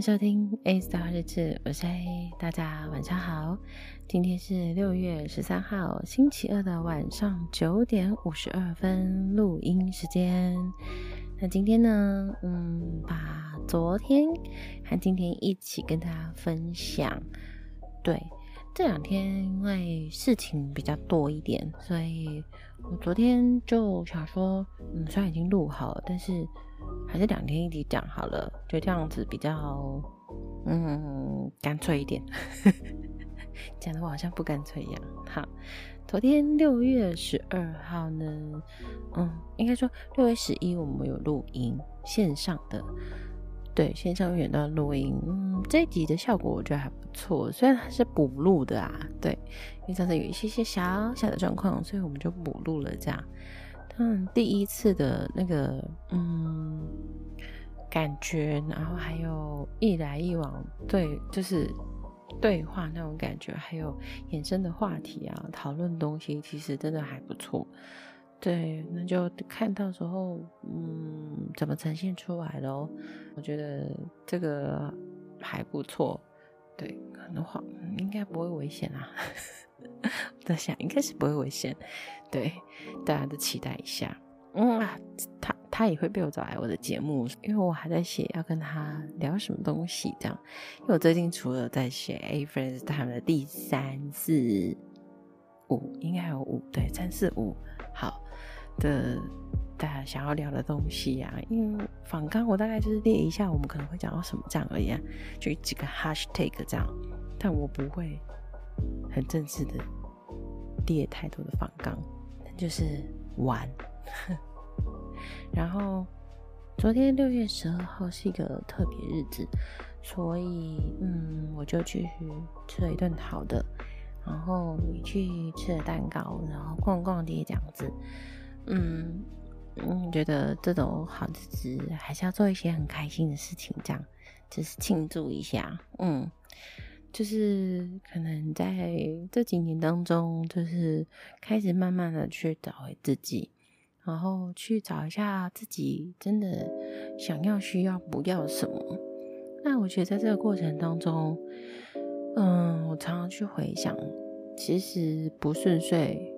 迎收听 A Star 日志，我是 A，大家晚上好。今天是六月十三号星期二的晚上九点五十二分录音时间。那今天呢，嗯，把昨天和今天一起跟大家分享。对，这两天因为事情比较多一点，所以我昨天就想说，嗯，虽然已经录好了，但是。还是两天一起讲好了，就这样子比较，嗯，干脆一点。讲的我好像不干脆一样。好，昨天六月十二号呢，嗯，应该说六月十一我们有录音线上的，对，线上远端录音。嗯，这一集的效果我觉得还不错，虽然它是补录的啊，对，因为上次有一些些小小的状况，所以我们就补录了这样。嗯，第一次的那个嗯感觉，然后还有一来一往对，就是对话那种感觉，还有衍生的话题啊，讨论东西，其实真的还不错。对，那就看到时候嗯怎么呈现出来咯。我觉得这个还不错。对，可能话应该不会危险啊。在想，应该是不会危险。对，大家都期待一下。嗯啊，他他也会被我找来我的节目，因为我还在写要跟他聊什么东西这样。因为我最近除了在写 A Friends 他们的第三四五，应该还有五对三四五好的大家想要聊的东西啊。因为访纲我大概就是列一下，我们可能会讲到什么这样而已，啊，就几个 hashtag 这样，但我不会很正式的列太多的访纲。就是玩，然后昨天六月十二号是一个特别日子，所以嗯，我就去吃了一顿好的，然后你去吃了蛋糕，然后逛逛街这样子，嗯嗯，觉得这种好日子还是要做一些很开心的事情，这样就是庆祝一下，嗯。就是可能在这几年当中，就是开始慢慢的去找回自己，然后去找一下自己真的想要、需要、不要什么。那我觉得在这个过程当中，嗯，我常常去回想，其实不顺遂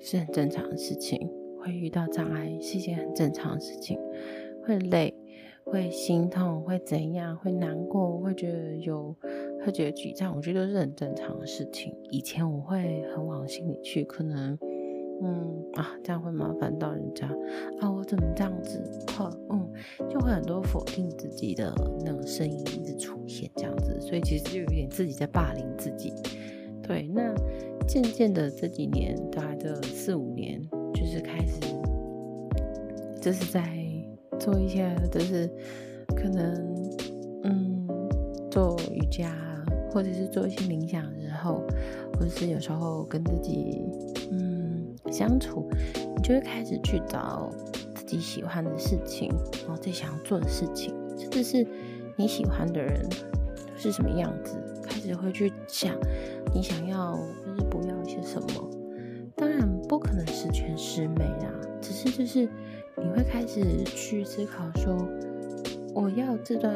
是很正常的事情，会遇到障碍是一件很正常的事情，会累，会心痛，会怎样，会难过，会觉得有。会觉得沮丧，我觉得都是很正常的事情。以前我会很往心里去，可能，嗯啊，这样会麻烦到人家啊，我怎么这样子？好，嗯，就会很多否定自己的那个声音一直出现，这样子，所以其实就有点自己在霸凌自己。对，那渐渐的这几年，大概这四五年，就是开始，就是在做一些，就是可能，嗯，做瑜伽。或者是做一些冥想的时候，或者是有时候跟自己嗯相处，你就会开始去找自己喜欢的事情，然后自己想要做的事情，甚至是你喜欢的人是什么样子，开始会去想你想要或是不要一些什么。当然不可能十全十美啦，只是就是你会开始去思考说，我要这段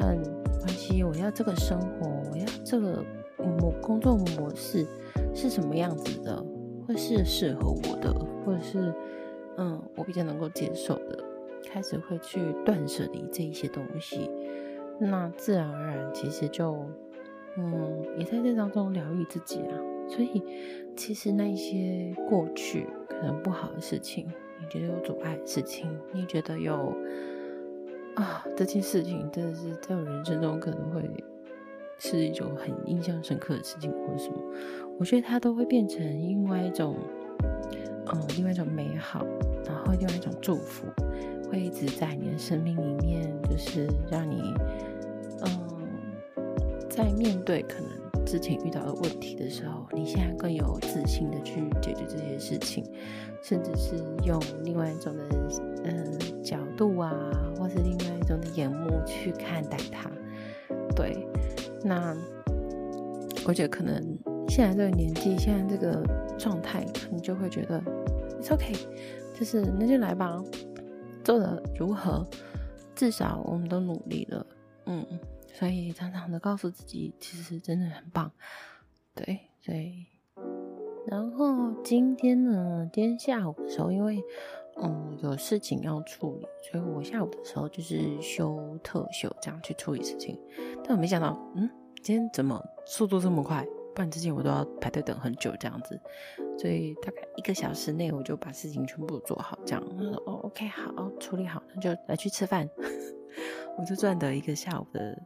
关系，我要这个生活，我要这个模工作模式是什么样子的，会是适合我的，或者是嗯，我比较能够接受的，开始会去断舍离这一些东西，那自然而然其实就嗯，也在这当中疗愈自己啊。所以其实那一些过去可能不好的事情，你觉得有阻碍的事情，你觉得有。啊，这件事情真的是在我人生中可能会是一种很印象深刻的事情，或者什么，我觉得它都会变成另外一种，嗯，另外一种美好，然后另外一种祝福，会一直在你的生命里面，就是让你，嗯，在面对可能之前遇到的问题的时候，你现在更有自信的去解决这些事情，甚至是用另外一种的，嗯，角度啊。或是另外一种的眼目去看待它，对，那我觉得可能现在这个年纪，现在这个状态，你就会觉得 it's okay，就是那就来吧，做得如何，至少我们都努力了，嗯，所以常常的告诉自己，其实真的很棒。对，所以，然后今天呢，今天下午的时候，因为嗯有事情要处理，所以我下午的时候就是休特休这样去处理事情。但我没想到，嗯，今天怎么速度这么快？之前我都要排队等很久这样子。所以大概一个小时内，我就把事情全部做好，这样。哦，OK，好，处理好，那就来去吃饭。我就赚得一个下午的，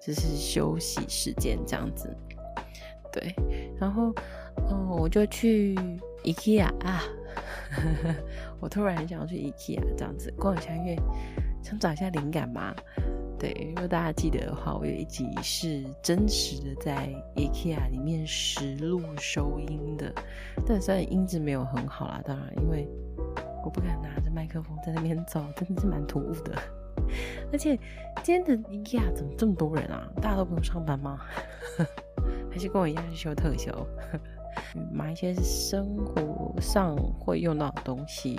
就是休息时间这样子。对，然后，嗯，我就去 IKEA 啊，我突然很想要去 IKEA 这样子逛一下，因为想找一下灵感嘛。对，如果大家记得的话，我有一集是真实的在 IKEA 里面实录收音的，但虽然音质没有很好啦，当然，因为我不敢拿着麦克风在那边走，真的是蛮突兀的。而且今天的 IKEA 怎么这么多人啊？大家都不用上班吗？还是跟我一样休特休，买一些生活上会用到的东西，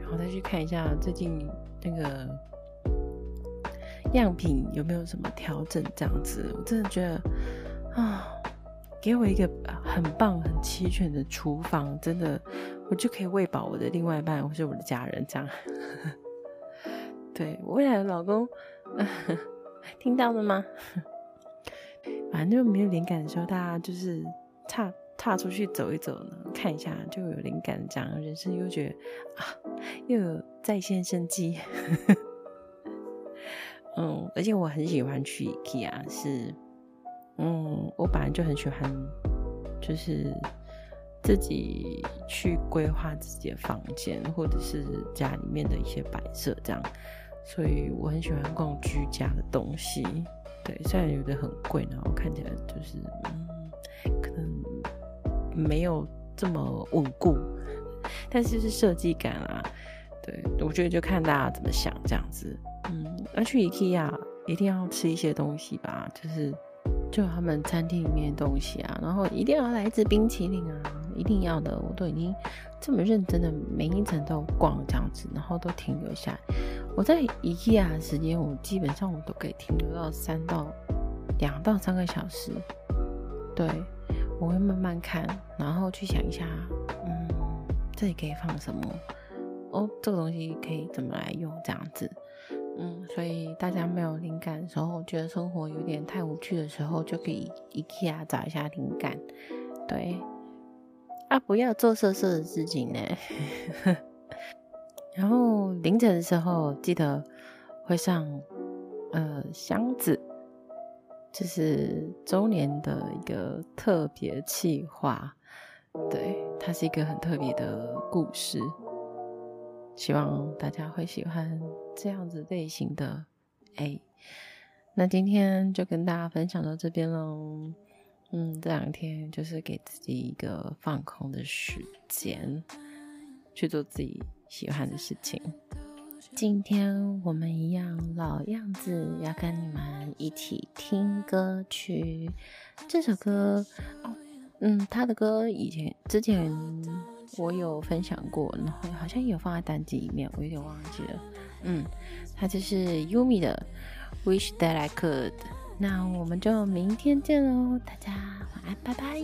然后再去看一下最近那个样品有没有什么调整，这样子，我真的觉得啊，给我一个很棒、很齐全的厨房，真的，我就可以喂饱我的另外一半或是我的家人，这样。对，我未来的老公，听到了吗？反正就没有灵感的时候，大家就是踏踏出去走一走呢，看一下就有灵感，这样人生又觉得啊，又有再现生机。嗯，而且我很喜欢去 IKEA，是，嗯，我本来就很喜欢，就是自己去规划自己的房间，或者是家里面的一些摆设，这样，所以我很喜欢逛居家的东西。对，虽然有的很贵，然后看起来就是，嗯，可能没有这么稳固，但是是设计感啊。对，我觉得就看大家怎么想这样子。要，去 IKEA 一定要吃一些东西吧，就是就他们餐厅里面的东西啊，然后一定要来一支冰淇淋啊，一定要的。我都已经这么认真的每一层都逛这样子，然后都停留下来。我在 IKEA 的时间，我基本上我都可以停留到三到两到三个小时。对，我会慢慢看，然后去想一下，嗯，这里可以放什么？哦，这个东西可以怎么来用？这样子，嗯，所以大家没有灵感的时候，觉得生活有点太无趣的时候，就可以 IKEA 找一下灵感。对，啊，不要做色色的事情呢。然后凌晨的时候，记得会上呃箱子，就是周年的一个特别企划，对，它是一个很特别的故事，希望大家会喜欢这样子类型的。哎，那今天就跟大家分享到这边喽。嗯，这两天就是给自己一个放空的时间，去做自己喜欢的事情。今天我们一样老样子，要跟你们一起听歌曲。这首歌，嗯，他的歌以前之前我有分享过，然后好像也有放在单集里面，我有点忘记了。嗯，它就是 Yumi 的《Wish That I Could》。那我们就明天见喽，大家晚安，拜拜。